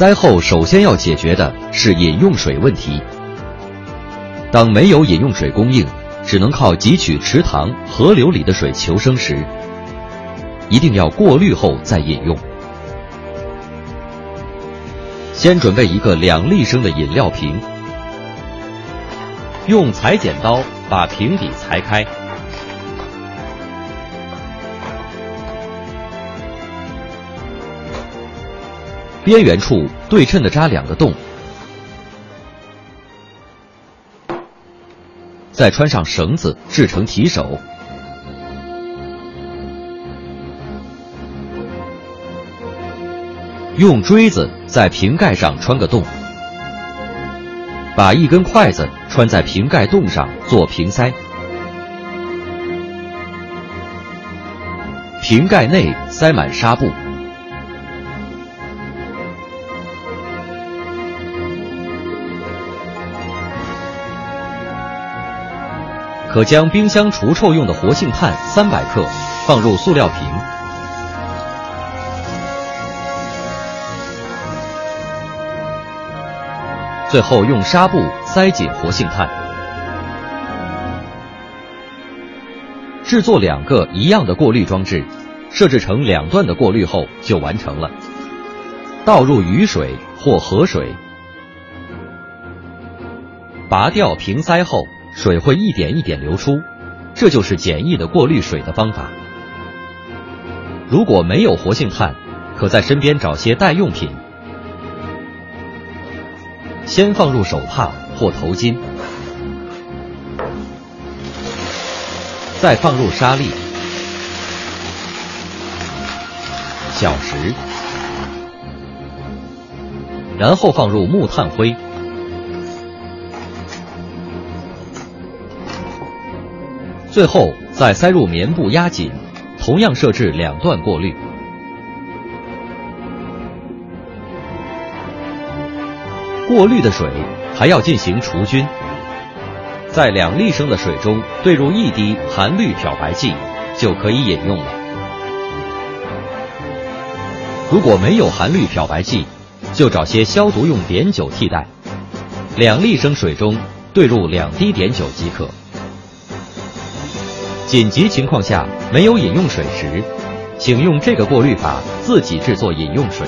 灾后首先要解决的是饮用水问题。当没有饮用水供应，只能靠汲取池塘、河流里的水求生时，一定要过滤后再饮用。先准备一个两立升的饮料瓶，用裁剪刀把瓶底裁开，边缘处对称的扎两个洞，再穿上绳子制成提手。用锥子在瓶盖上穿个洞，把一根筷子穿在瓶盖洞上做瓶塞，瓶盖内塞满纱布，可将冰箱除臭用的活性炭三百克放入塑料瓶。最后用纱布塞紧活性炭，制作两个一样的过滤装置，设置成两段的过滤后就完成了。倒入雨水或河水，拔掉瓶塞后，水会一点一点流出，这就是简易的过滤水的方法。如果没有活性炭，可在身边找些代用品。先放入手帕或头巾，再放入沙粒、小石，然后放入木炭灰，最后再塞入棉布压紧，同样设置两段过滤。过滤的水还要进行除菌，在两立升的水中兑入一滴含氯漂白剂，就可以饮用了。如果没有含氯漂白剂，就找些消毒用碘酒替代。两立升水中兑入两滴碘酒即可。紧急情况下没有饮用水时，请用这个过滤法自己制作饮用水。